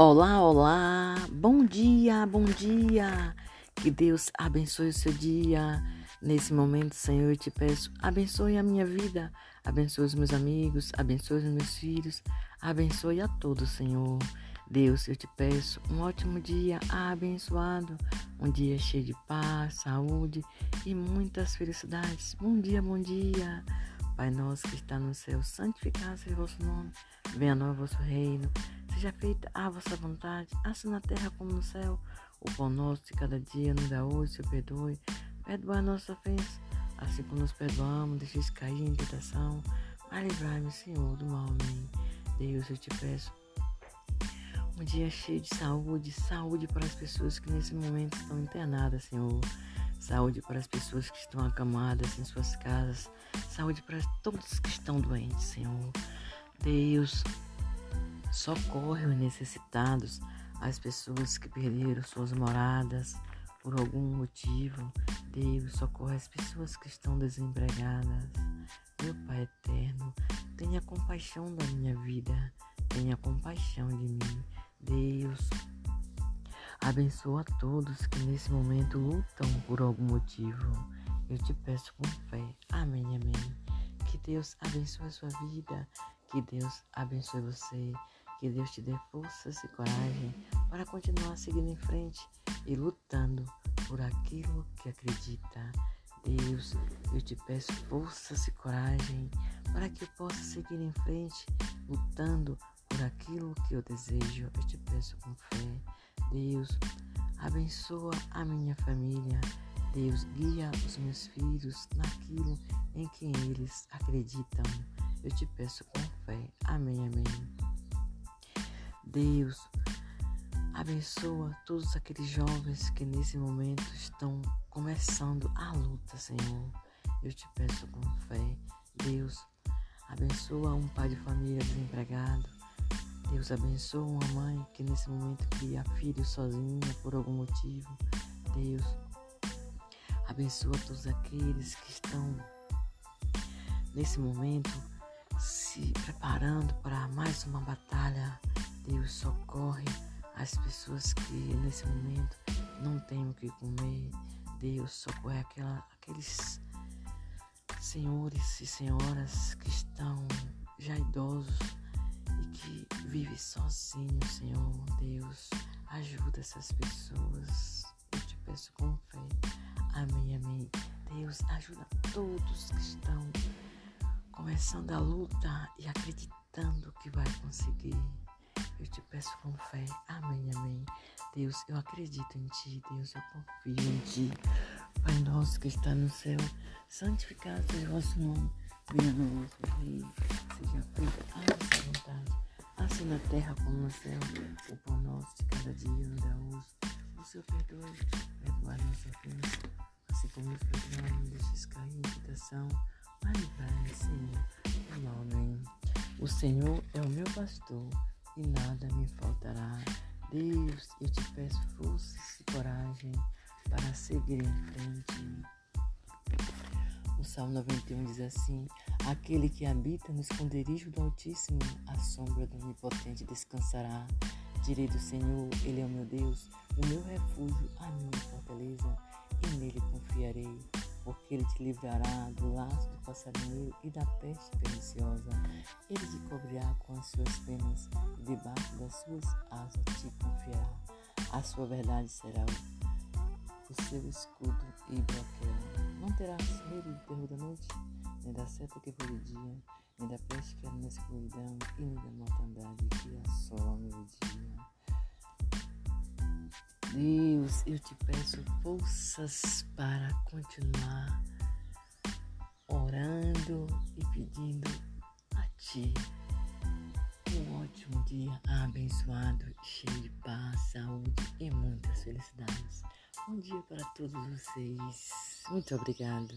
Olá, olá, bom dia, bom dia. Que Deus abençoe o seu dia. Nesse momento, Senhor, eu te peço, abençoe a minha vida, abençoe os meus amigos, abençoe os meus filhos, abençoe a todos, Senhor. Deus, eu te peço um ótimo dia abençoado, um dia cheio de paz, saúde e muitas felicidades. Bom dia, bom dia. Pai nosso que está no céu, santificado seja o vosso nome, venha a nós o vosso reino. Seja feita a vossa vontade, assim na terra como no céu. O pão nosso de cada dia nos dá hoje, Senhor, perdoe. Perdoa a nossa ofensa, assim como nos perdoamos, deixe cair em tentação. Mas livrai-me, Senhor, do mal. Amém. Deus, eu te peço. Um dia cheio de saúde, saúde para as pessoas que nesse momento estão internadas, Senhor. Saúde para as pessoas que estão acamadas em suas casas. Saúde para todos que estão doentes, Senhor. Deus, Socorre os necessitados, as pessoas que perderam suas moradas por algum motivo. Deus, socorre as pessoas que estão desempregadas. Meu Pai eterno, tenha compaixão da minha vida, tenha compaixão de mim. Deus, abençoa todos que nesse momento lutam por algum motivo. Eu te peço com fé. Amém, amém. Que Deus abençoe a sua vida, que Deus abençoe você. Que Deus te dê forças e coragem para continuar seguindo em frente e lutando por aquilo que acredita. Deus, eu te peço forças e coragem para que eu possa seguir em frente, lutando por aquilo que eu desejo. Eu te peço com fé. Deus, abençoa a minha família. Deus, guia os meus filhos naquilo em que eles acreditam. Eu te peço com fé. Amém, amém. Deus, abençoa todos aqueles jovens que nesse momento estão começando a luta, Senhor. Eu te peço com fé. Deus, abençoa um pai de família desempregado. Deus abençoa uma mãe que nesse momento cria filho sozinha por algum motivo. Deus, abençoa todos aqueles que estão nesse momento se preparando para mais uma batalha Deus socorre as pessoas que nesse momento não têm o que comer. Deus socorre aquela, aqueles senhores e senhoras que estão já idosos e que vivem sozinhos, Senhor. Deus, ajuda essas pessoas. Eu te peço com fé. Amém, amém. Deus, ajuda todos que estão começando a luta e acreditando que vai conseguir. Eu te peço com fé. Amém, amém. Deus, eu acredito em ti. Deus, eu confio em ti. Pai nosso que está no céu, santificado seja o vosso nome. Venha no vosso reino. Seja feita a vossa vontade. Assim na terra como no céu. O pão nosso de cada dia nos dá hoje. O Senhor perdoe. Perdoa a nossa ofensa. Assim como nos perdoamos, deixes cair em tentação. Mas livrai Senhor. Amém. O Senhor é o meu pastor e nada me faltará. Deus, eu te peço forças e coragem para seguir em frente. O Salmo 91 diz assim: Aquele que habita no esconderijo do Altíssimo, a sombra do Onipotente descansará. Direi do Senhor, Ele é o meu Deus, o meu refúgio, a minha fortaleza, e nele confiarei porque ele te livrará do laço do passarinheiro e da peste perniciosa. Ele te cobrirá com as suas penas e debaixo das suas asas te confiará. A sua verdade será o seu escudo e broquel. Não terás medo do terror da noite, nem da seta que por dia, nem da peste que é na escuridão, e nem da mortandade que assola no dia. Deus, eu te peço forças para continuar orando e pedindo a Ti um ótimo dia abençoado, cheio de paz, saúde e muitas felicidades. Bom dia para todos vocês. Muito obrigado.